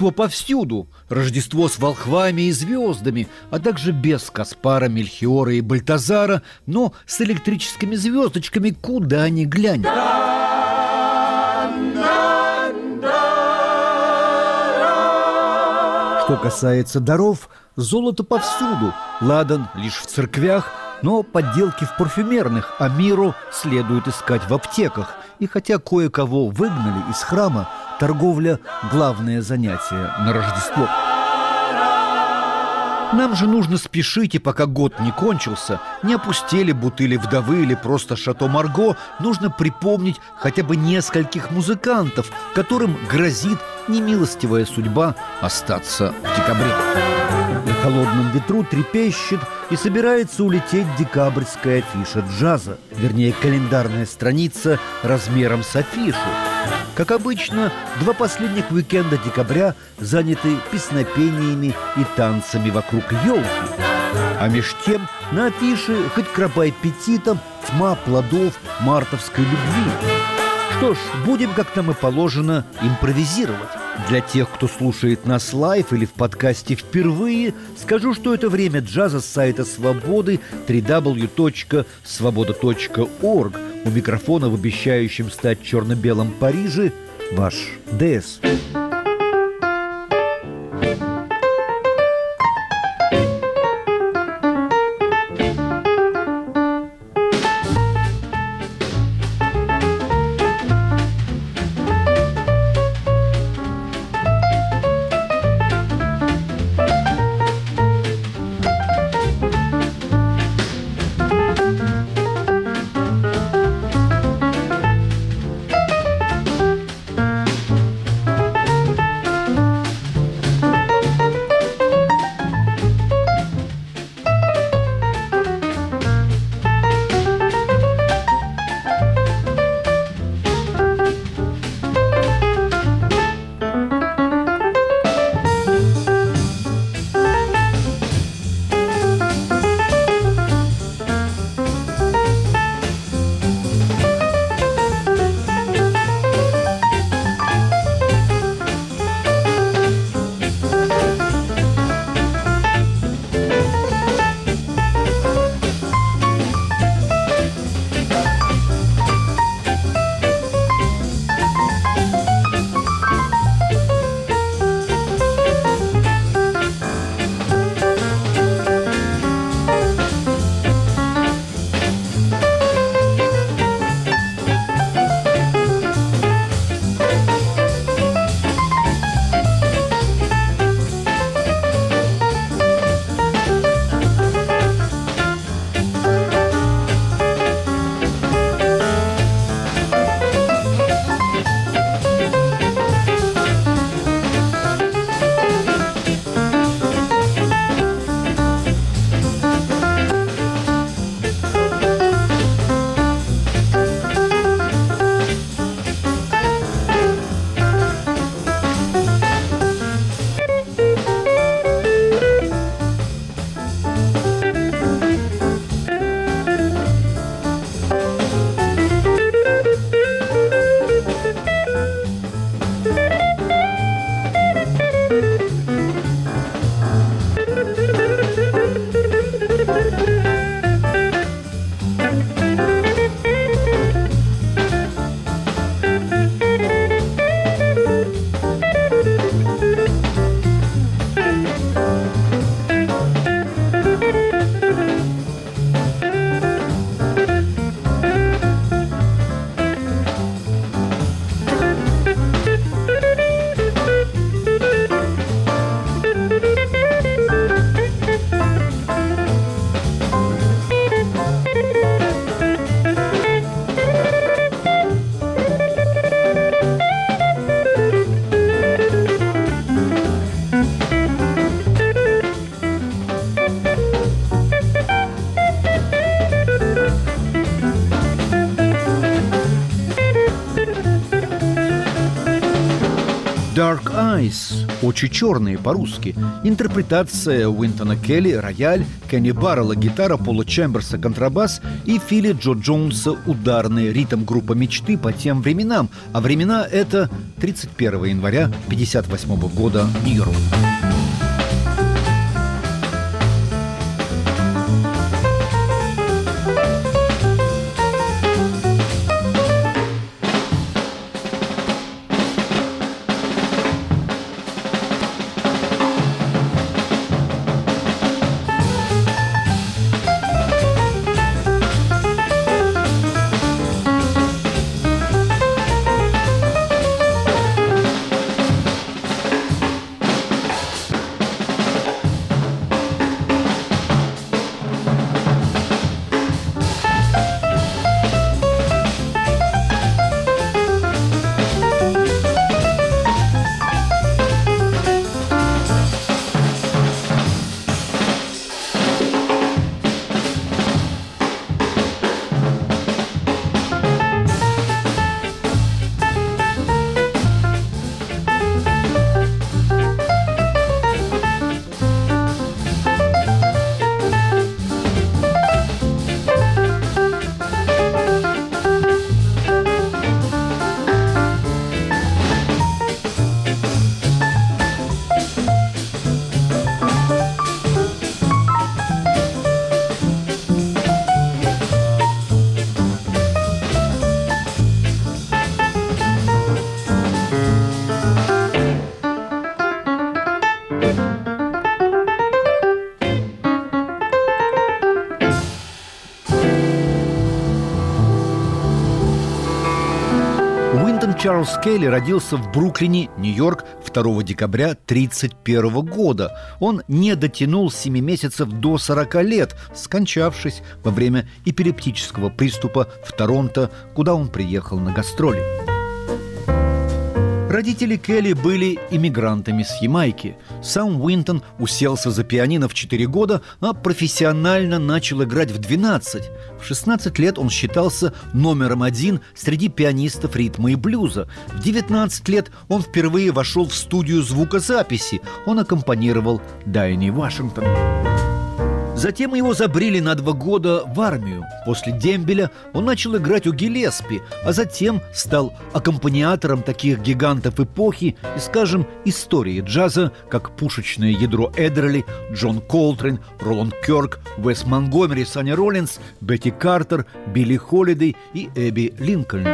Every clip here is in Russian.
Рождество повсюду. Рождество с волхвами и звездами, а также без Каспара, Мельхиора и Бальтазара, но с электрическими звездочками куда ни глянь. Что касается даров, золото повсюду, ладан лишь в церквях, но подделки в парфюмерных, а миру следует искать в аптеках. И хотя кое-кого выгнали из храма, торговля – главное занятие на Рождество. Нам же нужно спешить, и пока год не кончился, не опустили бутыли вдовы или просто шато Марго, нужно припомнить хотя бы нескольких музыкантов, которым грозит немилостивая судьба остаться в декабре. Холодном ветру трепещет и собирается улететь декабрьская афиша джаза, вернее, календарная страница размером с афишу. Как обычно, два последних уикенда декабря заняты песнопениями и танцами вокруг елки. А меж тем на афише хоть крапай петитом тьма плодов мартовской любви. Что ж, будем, как нам и положено, импровизировать. Для тех, кто слушает нас live или в подкасте впервые, скажу, что это время джаза с сайта Свободы www.svoboda.org. У микрофона в обещающем стать черно-белом Париже ваш ДС. Очи черные по-русски, интерпретация Уинтона Келли, рояль, Кенни Баррелла гитара, Пола Чемберса контрабас и Фили Джо Джонса ударный ритм группа «Мечты» по тем временам. А времена — это 31 января 1958 года Нью-Йорк. Чарльз Келли родился в Бруклине, Нью-Йорк, 2 декабря 1931 года. Он не дотянул 7 месяцев до 40 лет, скончавшись во время эпилептического приступа в Торонто, куда он приехал на гастроли. Родители Келли были иммигрантами с Ямайки. Сам Уинтон уселся за пианино в 4 года, а профессионально начал играть в 12. В 16 лет он считался номером один среди пианистов ритма и блюза. В 19 лет он впервые вошел в студию звукозаписи. Он аккомпанировал Дайни Вашингтон. Затем его забрили на два года в армию. После дембеля он начал играть у Гелеспи, а затем стал аккомпаниатором таких гигантов эпохи и, скажем, истории джаза, как пушечное ядро Эдерли, Джон Колтрин, Роланд Кёрк, Уэс Монгомери, Саня Роллинс, Бетти Картер, Билли Холидей и Эбби Линкольн.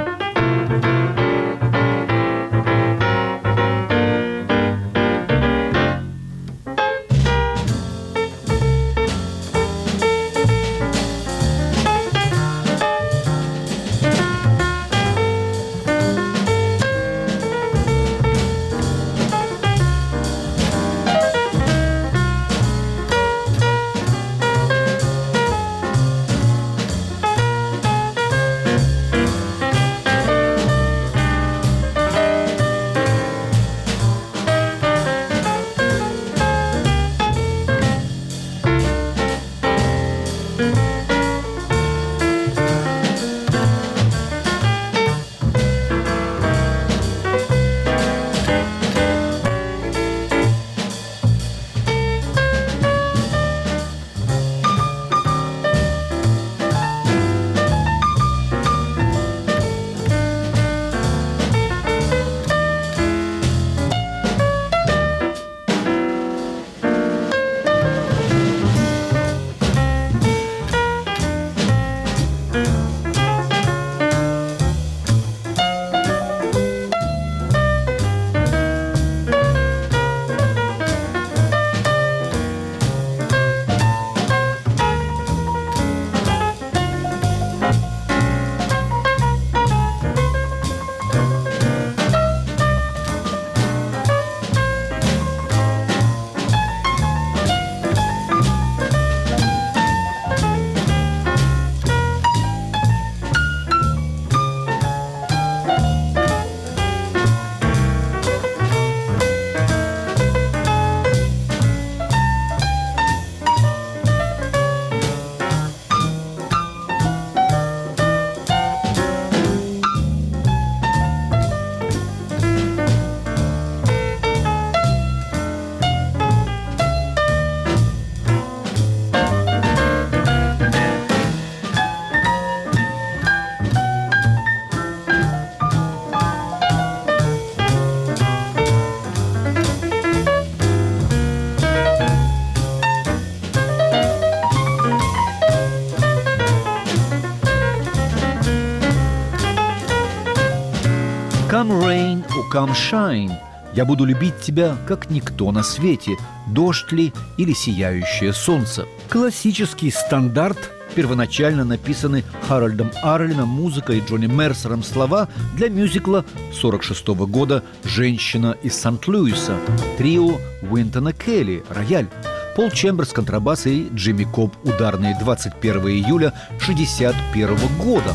Come rain or come shine. Я буду любить тебя, как никто на свете. Дождь ли или сияющее солнце? Классический стандарт. Первоначально написаны Харальдом Арлином, музыкой и Джонни Мерсером слова для мюзикла 46 года «Женщина из Сант-Луиса», трио Уинтона Келли, рояль, Пол Чемберс, контрабас и Джимми Коб, ударные 21 июля 61 года.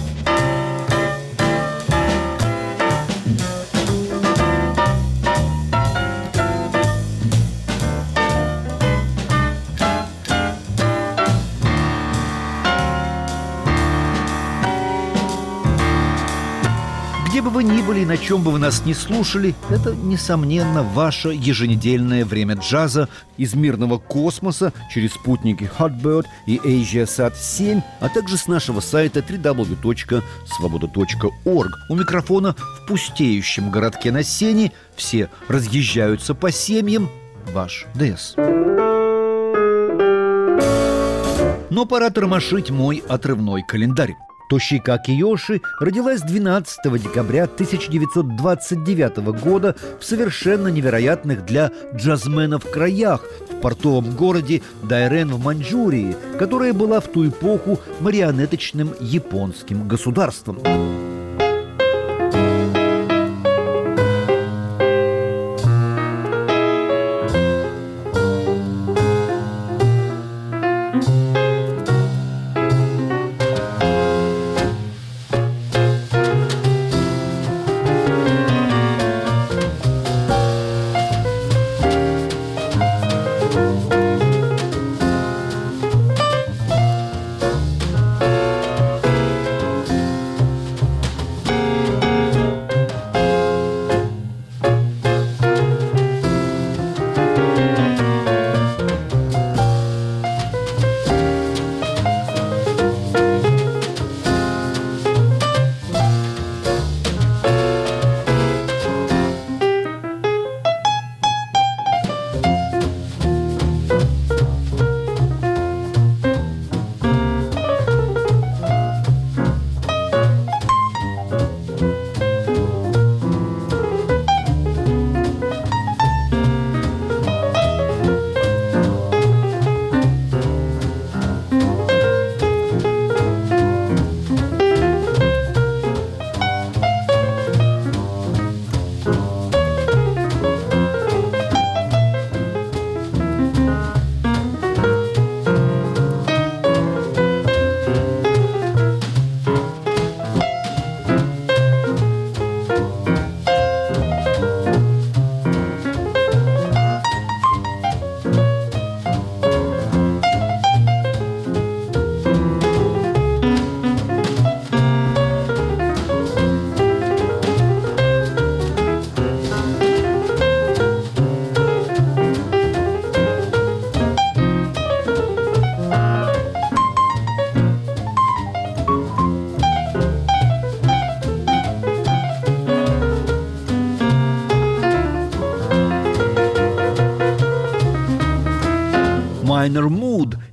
Где бы вы ни были и на чем бы вы нас не слушали, это, несомненно, ваше еженедельное время джаза из мирного космоса через спутники Hotbird и AsiaSat 7, а также с нашего сайта www.svoboda.org. У микрофона в пустеющем городке на Сене все разъезжаются по семьям. Ваш ДС. Но пора тормошить мой отрывной календарь. Тошика Киоши родилась 12 декабря 1929 года в совершенно невероятных для джазменов краях в портовом городе Дайрен в Маньчжурии, которая была в ту эпоху марионеточным японским государством.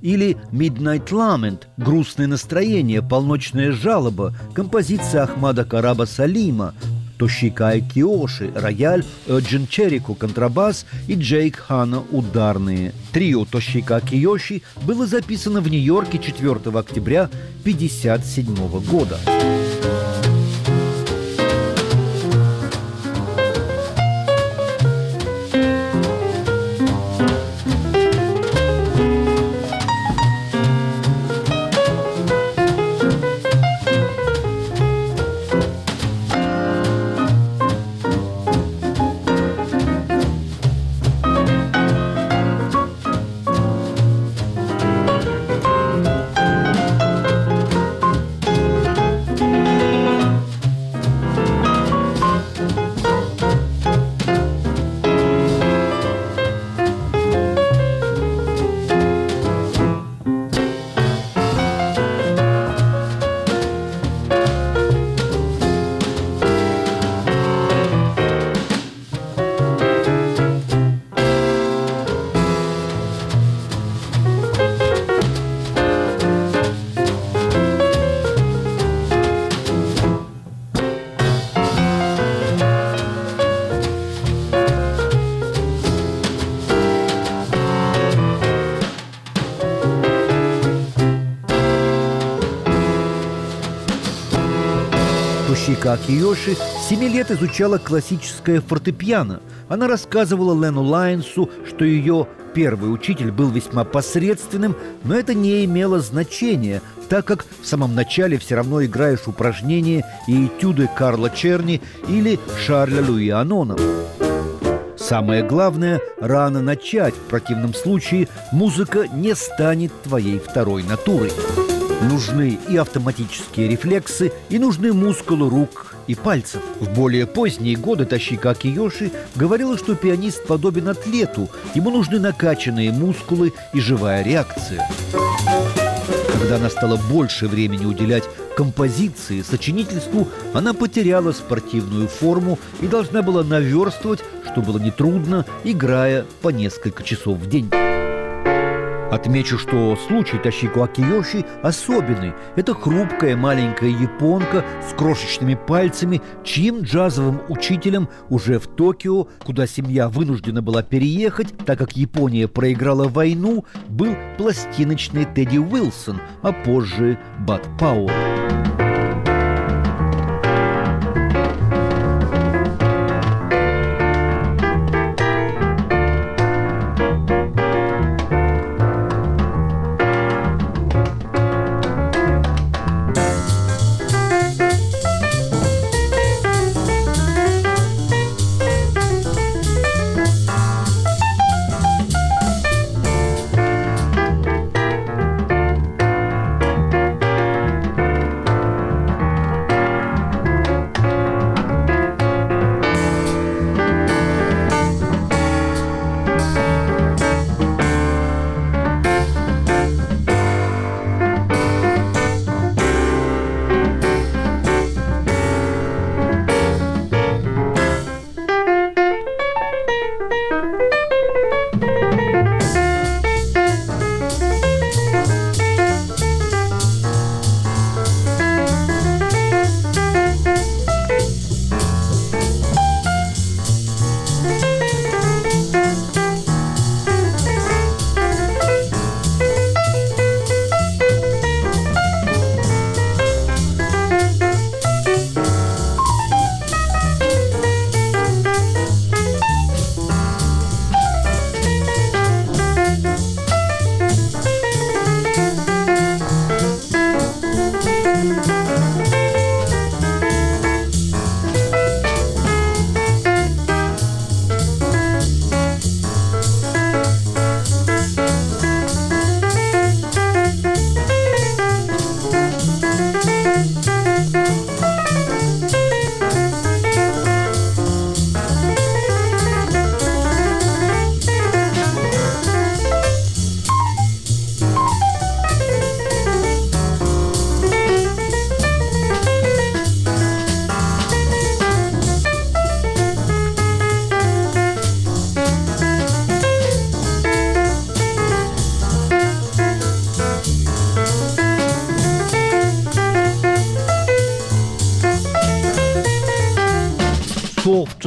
Или Midnight Lament – грустное настроение, полночная жалоба, композиция Ахмада Караба Салима, Тошикай Киоши, рояль, Эджин Черику, контрабас и Джейк Хана ударные. Трио Тошика Киоши было записано в Нью-Йорке 4 октября 1957 года. Тушика Акиёши с 7 лет изучала классическое фортепиано. Она рассказывала Лену Лайнсу, что ее первый учитель был весьма посредственным, но это не имело значения, так как в самом начале все равно играешь упражнения и этюды Карла Черни или Шарля Луи Анона. Самое главное – рано начать, в противном случае музыка не станет твоей второй натурой. Нужны и автоматические рефлексы, и нужны мускулы рук и пальцев. В более поздние годы Тащика Акиёши говорила, что пианист подобен атлету, ему нужны накачанные мускулы и живая реакция. Когда настало больше времени уделять композиции, сочинительству, она потеряла спортивную форму и должна была наверстывать, что было нетрудно, играя по несколько часов в день. Отмечу, что случай Тащико Акиёши особенный. Это хрупкая маленькая японка с крошечными пальцами, чьим джазовым учителем уже в Токио, куда семья вынуждена была переехать, так как Япония проиграла войну, был пластиночный Тедди Уилсон, а позже Бат Пауэлл.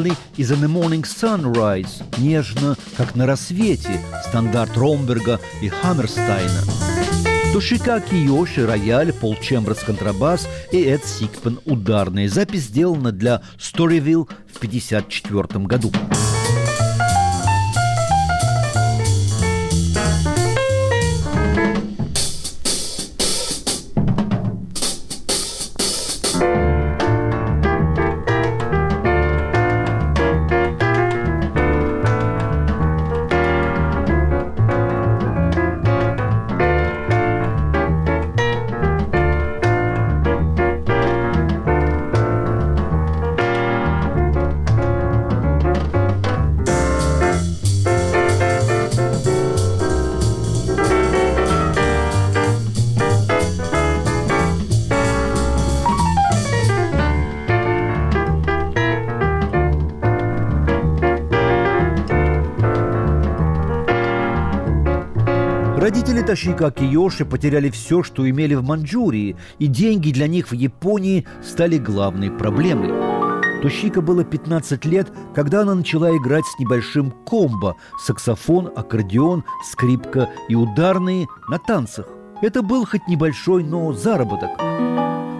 Is in the morning sunrise, нежно, как на рассвете, стандарт Ромберга и Хаммерстайна. Тушика Киоши, рояль, Пол Чемберс, контрабас и Эд Сикпен, ударная. Запись сделана для Storyville в 1954 году. Родители Ташика Киоши потеряли все, что имели в Манчжурии, и деньги для них в Японии стали главной проблемой. Тошика было 15 лет, когда она начала играть с небольшим комбо – саксофон, аккордеон, скрипка и ударные – на танцах. Это был хоть небольшой, но заработок.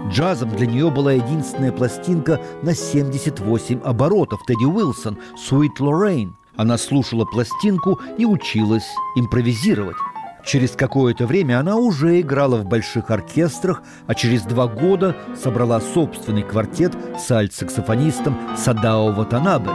Джазом для нее была единственная пластинка на 78 оборотов Тедди Уилсон «Sweet Lorraine». Она слушала пластинку и училась импровизировать. Через какое-то время она уже играла в больших оркестрах, а через два года собрала собственный квартет с альт-саксофонистом Садао Ватанабе.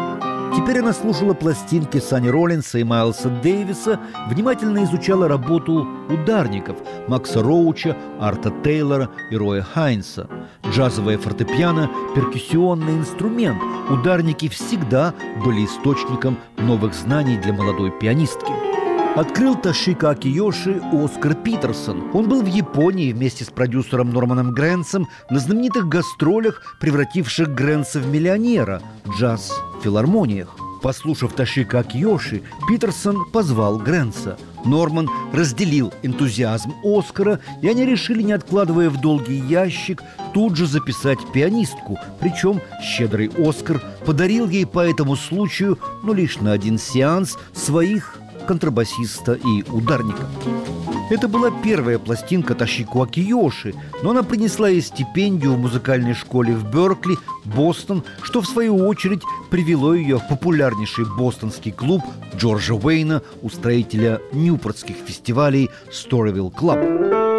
Теперь она слушала пластинки Сани Роллинса и Майлса Дэвиса, внимательно изучала работу ударников Макса Роуча, Арта Тейлора и Роя Хайнса. Джазовое фортепиано – перкуссионный инструмент. Ударники всегда были источником новых знаний для молодой пианистки. Открыл Ташика Акиёши Оскар Питерсон. Он был в Японии вместе с продюсером Норманом Грэнсом на знаменитых гастролях, превративших Грэнса в миллионера – джаз в филармониях. Послушав Ташика Акиёши, Питерсон позвал Грэнса. Норман разделил энтузиазм Оскара, и они решили, не откладывая в долгий ящик, тут же записать пианистку. Причем щедрый Оскар подарил ей по этому случаю, но лишь на один сеанс, своих контрабасиста и ударника. Это была первая пластинка Ташико Акиёши, но она принесла ей стипендию в музыкальной школе в Беркли, Бостон, что в свою очередь привело ее в популярнейший бостонский клуб Джорджа Уэйна, устроителя ньюпортских фестивалей Storyville Club.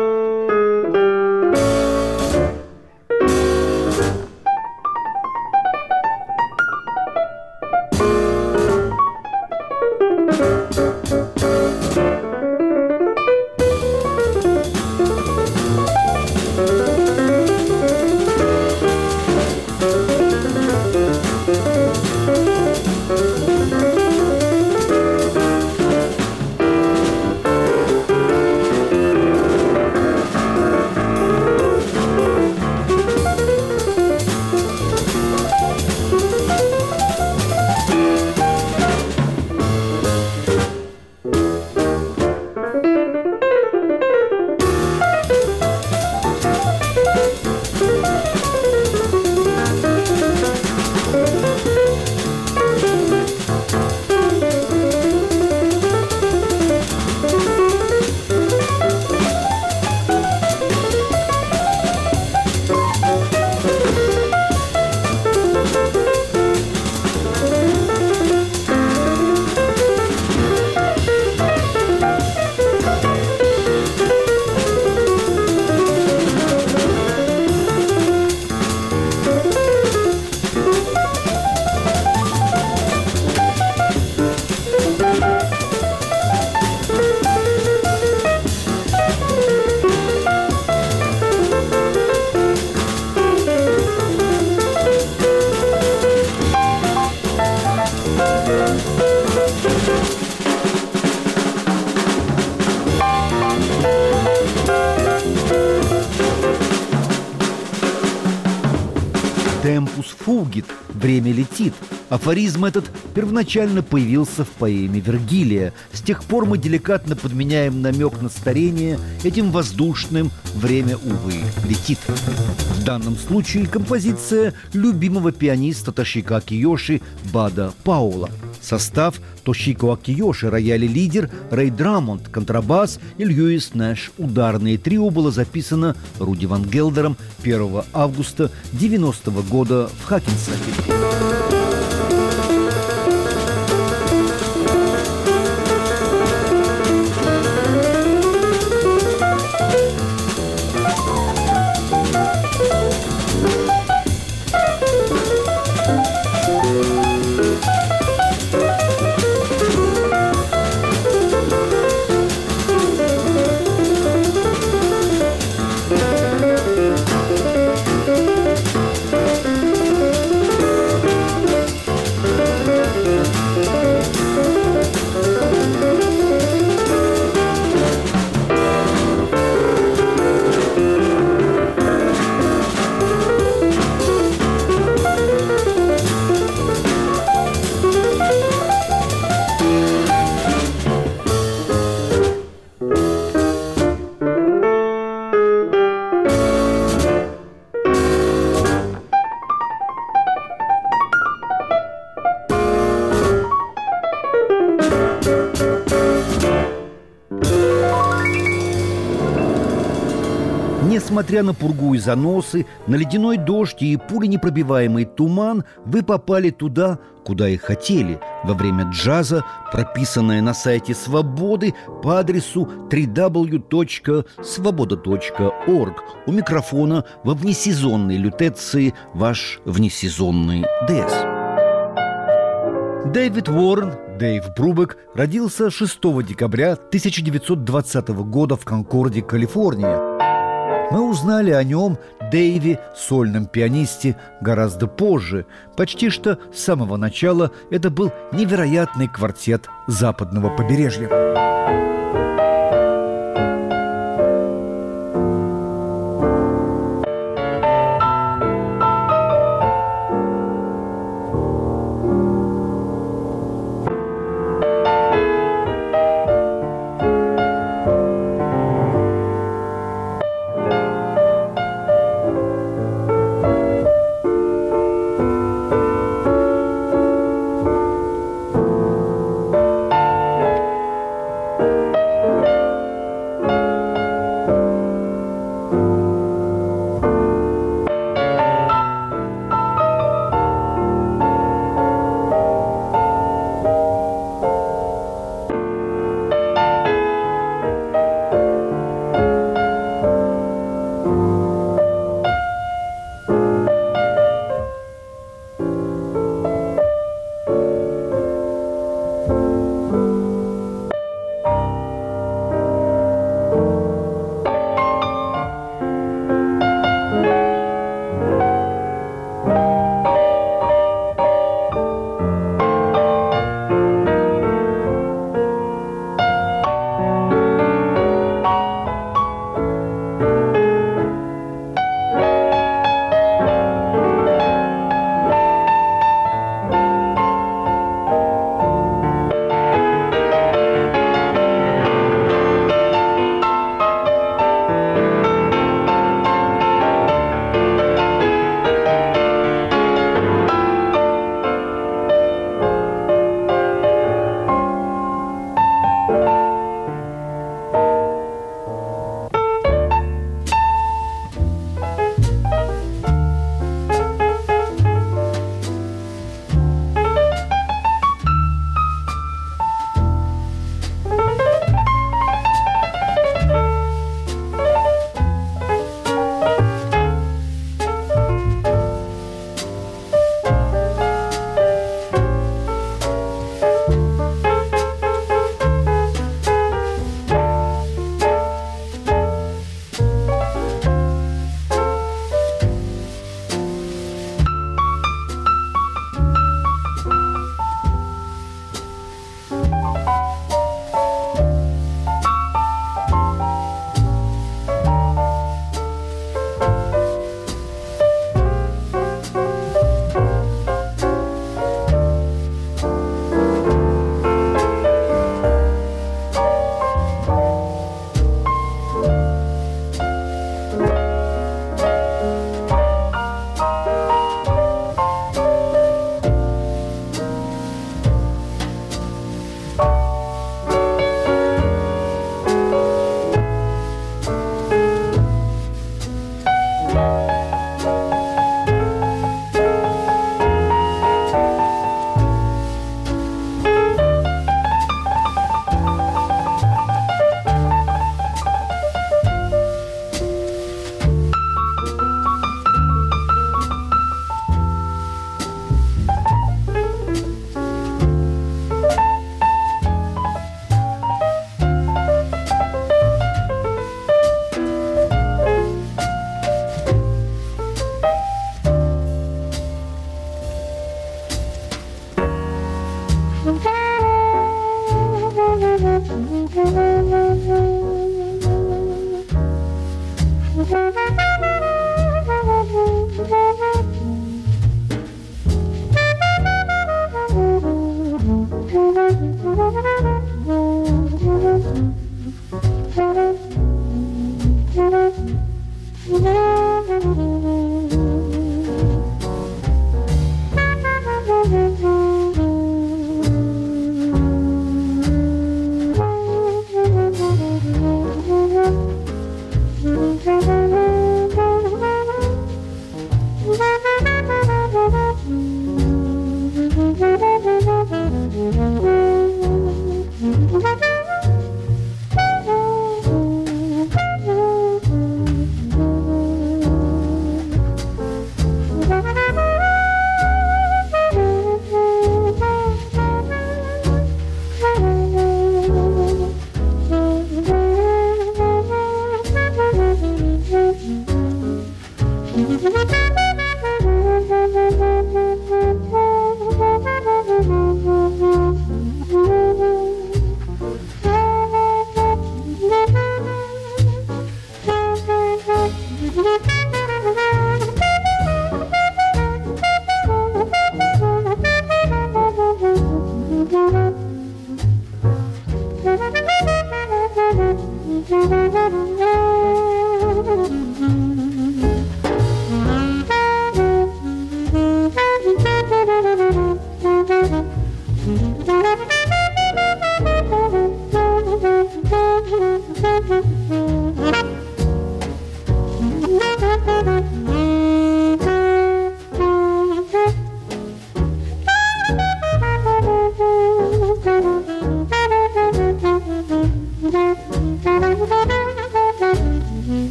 Афоризм этот первоначально появился в поэме Вергилия. С тех пор мы деликатно подменяем намек на старение этим воздушным «Время, увы, летит». В данном случае композиция любимого пианиста Ташика Киоши Бада Паула – Состав Тошико Акиёши, рояли лидер, Рэй Драмонт, контрабас и Льюис Нэш. Ударное трио было записано Руди Ван Гелдером 1 августа 90 -го года в Хакенсаке. Несмотря на пургу и заносы, на ледяной дождь и пуленепробиваемый туман, вы попали туда, куда и хотели, во время джаза, прописанное на сайте «Свободы» по адресу www.svoboda.org. У микрофона во внесезонной лютеции ваш внесезонный ДС. Дэвид Уоррен, Дэйв Брубек, родился 6 декабря 1920 года в Конкорде, Калифорния. Мы узнали о нем, Дэйви, сольном пианисте, гораздо позже. Почти что с самого начала это был невероятный квартет западного побережья.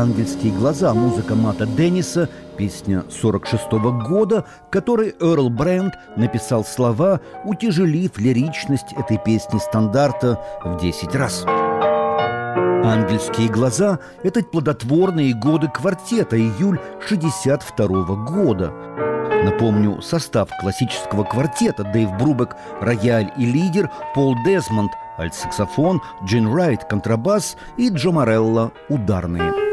«Ангельские глаза» музыка Мата Денниса, песня 46 -го года, которой Эрл Брэнд написал слова, утяжелив лиричность этой песни стандарта в 10 раз. «Ангельские глаза» — это плодотворные годы квартета, июль 62 -го года. Напомню, состав классического квартета Дэйв Брубек, рояль и лидер, Пол Десмонд, альт-саксофон, Джин Райт, контрабас и Джо Морелло, ударные.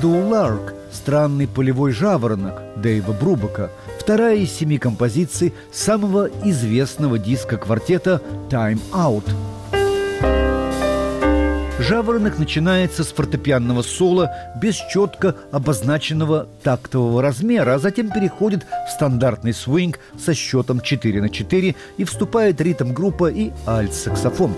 Meadow Lark «Странный полевой жаворонок» Дэйва Брубака, вторая из семи композиций самого известного диска квартета «Time Out». Жаворонок начинается с фортепианного соло без четко обозначенного тактового размера, а затем переходит в стандартный свинг со счетом 4 на 4 и вступает ритм-группа и альт-саксофон.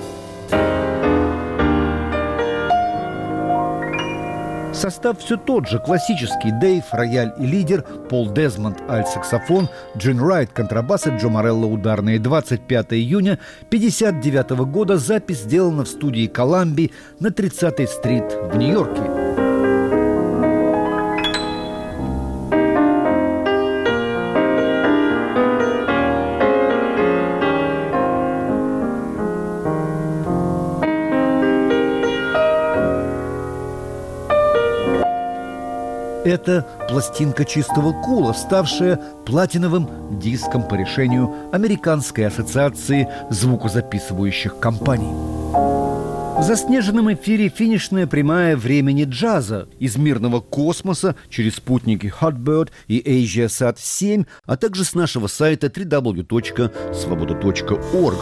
Состав все тот же, классический. Дэйв, рояль и лидер, Пол Дезмонд, альт-саксофон, Джин Райт, контрабас и Джо Морелло ударные. 25 июня 1959 года запись сделана в студии Коламби на 30-й стрит в Нью-Йорке. Это пластинка чистого кула, ставшая платиновым диском по решению Американской ассоциации звукозаписывающих компаний. В заснеженном эфире финишная прямая времени джаза из мирного космоса через спутники Hotbird и AsiaSat 7, а также с нашего сайта www.svoboda.org.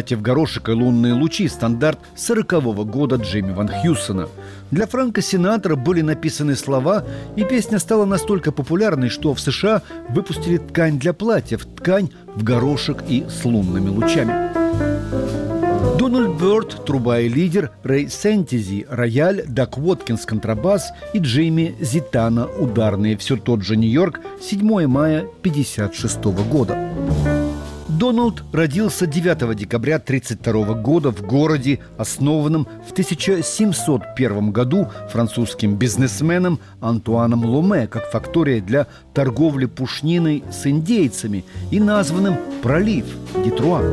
«Платье в горошек и лунные лучи» – стандарт 40-го года Джейми Ван Хьюсона. Для Франка Синатора были написаны слова, и песня стала настолько популярной, что в США выпустили ткань для платьев, ткань в горошек и с лунными лучами. Дональд Бёрд, труба и лидер, Рэй Сентизи, рояль, Дак Уоткинс, контрабас и Джейми Зитана, ударные. Все тот же Нью-Йорк, 7 мая 1956 года. Доналд родился 9 декабря 1932 года в городе, основанном в 1701 году французским бизнесменом Антуаном Ломе как фактория для торговли пушниной с индейцами и названным «Пролив» Детруа.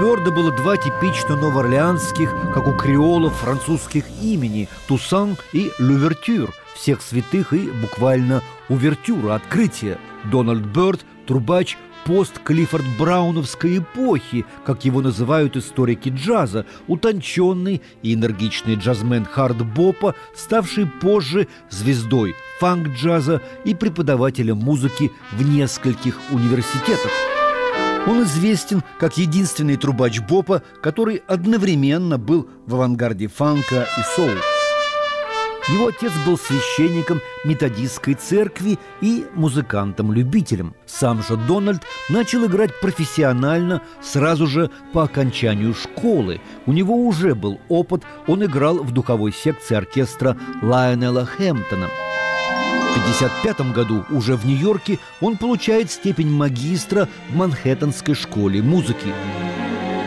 Бёрда было два типично новоорлеанских, как у креолов, французских имени – Тусан и Лювертюр, всех святых и буквально увертюра, открытие. Дональд Бёрд, трубач пост Клиффорд Брауновской эпохи, как его называют историки джаза, утонченный и энергичный джазмен Хард Бопа, ставший позже звездой фанк-джаза и преподавателем музыки в нескольких университетах. Он известен как единственный трубач Бопа, который одновременно был в авангарде фанка и соул. Его отец был священником методистской церкви и музыкантом-любителем. Сам же Дональд начал играть профессионально сразу же по окончанию школы. У него уже был опыт, он играл в духовой секции оркестра Лайонела Хэмптона – 1955 году, уже в Нью-Йорке, он получает степень магистра в Манхэттенской школе музыки.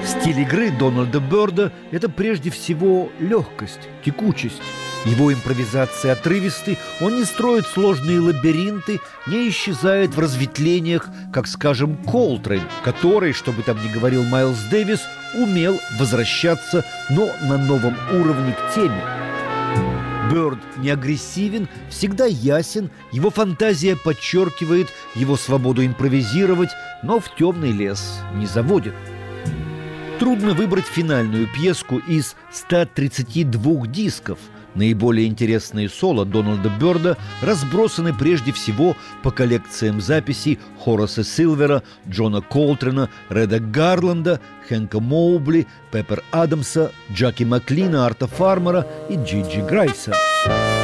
Стиль игры Дональда Бёрда – это прежде всего легкость, текучесть. Его импровизация отрывисты, он не строит сложные лабиринты, не исчезает в разветвлениях, как, скажем, Колтрейн, который, что бы там ни говорил Майлз Дэвис, умел возвращаться, но на новом уровне к теме. Бёрд не агрессивен, всегда ясен, его фантазия подчеркивает его свободу импровизировать, но в темный лес не заводит. Трудно выбрать финальную пьеску из 132 дисков – Наиболее интересные соло Дональда Бёрда разбросаны прежде всего по коллекциям записей Хораса Силвера, Джона Колтрена, Реда Гарланда, Хэнка Моубли, Пеппер Адамса, Джаки Маклина, Арта Фармера и Джиджи Грайса. Так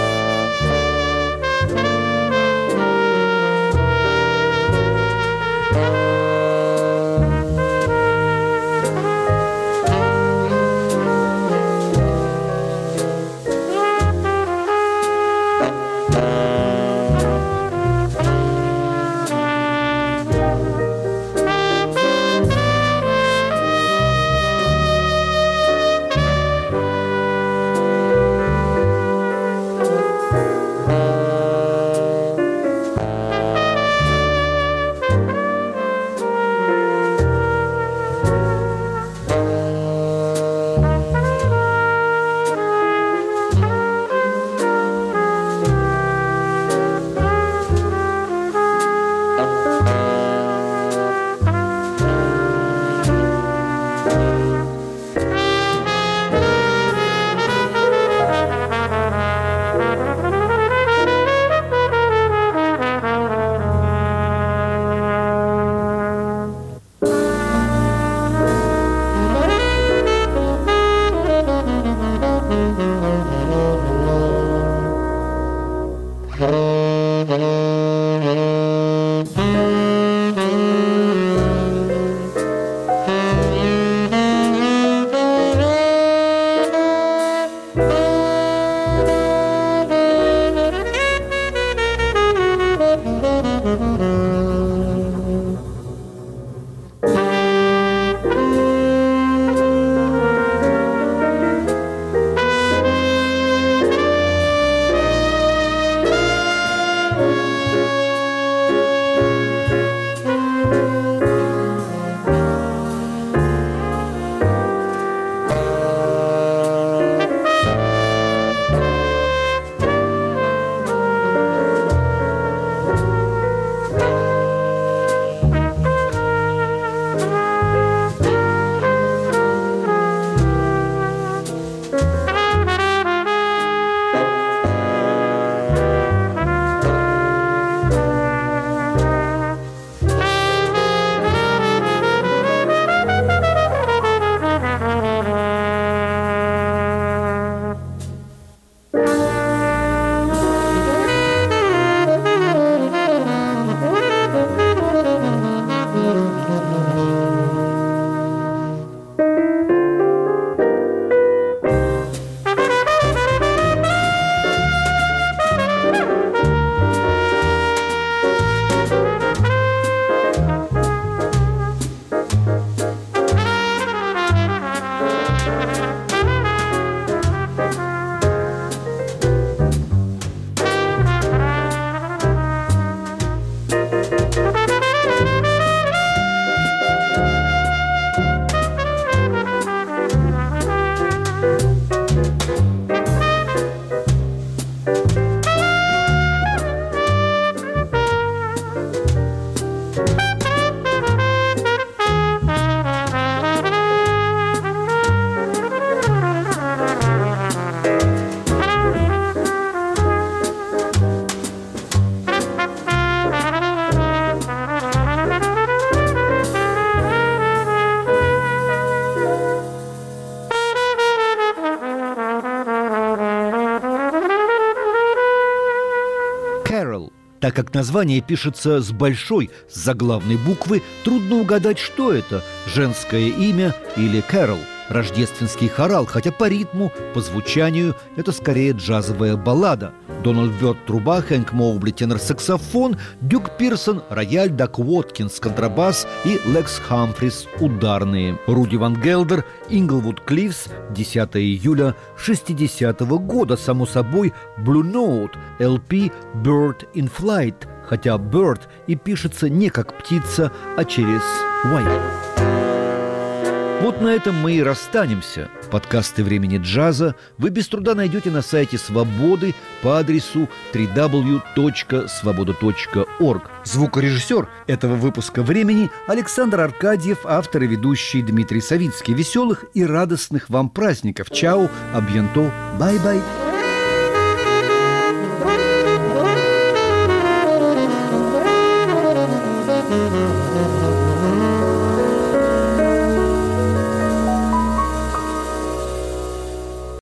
как название пишется с большой, с заглавной буквы, трудно угадать, что это – женское имя или Кэрол – рождественский хорал, хотя по ритму, по звучанию это скорее джазовая баллада. Дональд Бёрд – труба, Хэнк Моубли – тенор-саксофон, Дюк Пирсон – рояль, Дак Уоткинс – контрабас и Лекс Хамфрис – ударные. Руди Ван Гелдер, Инглвуд Клиффс, 10 июля 60 -го года, само собой, Blue Note, LP Bird in Flight, хотя Bird и пишется не как птица, а через Y. Вот на этом мы и расстанемся. Подкасты «Времени джаза» вы без труда найдете на сайте «Свободы» по адресу www.svoboda.org. Звукорежиссер этого выпуска «Времени» Александр Аркадьев, автор и ведущий Дмитрий Савицкий. Веселых и радостных вам праздников. Чао, абьянто, бай-бай.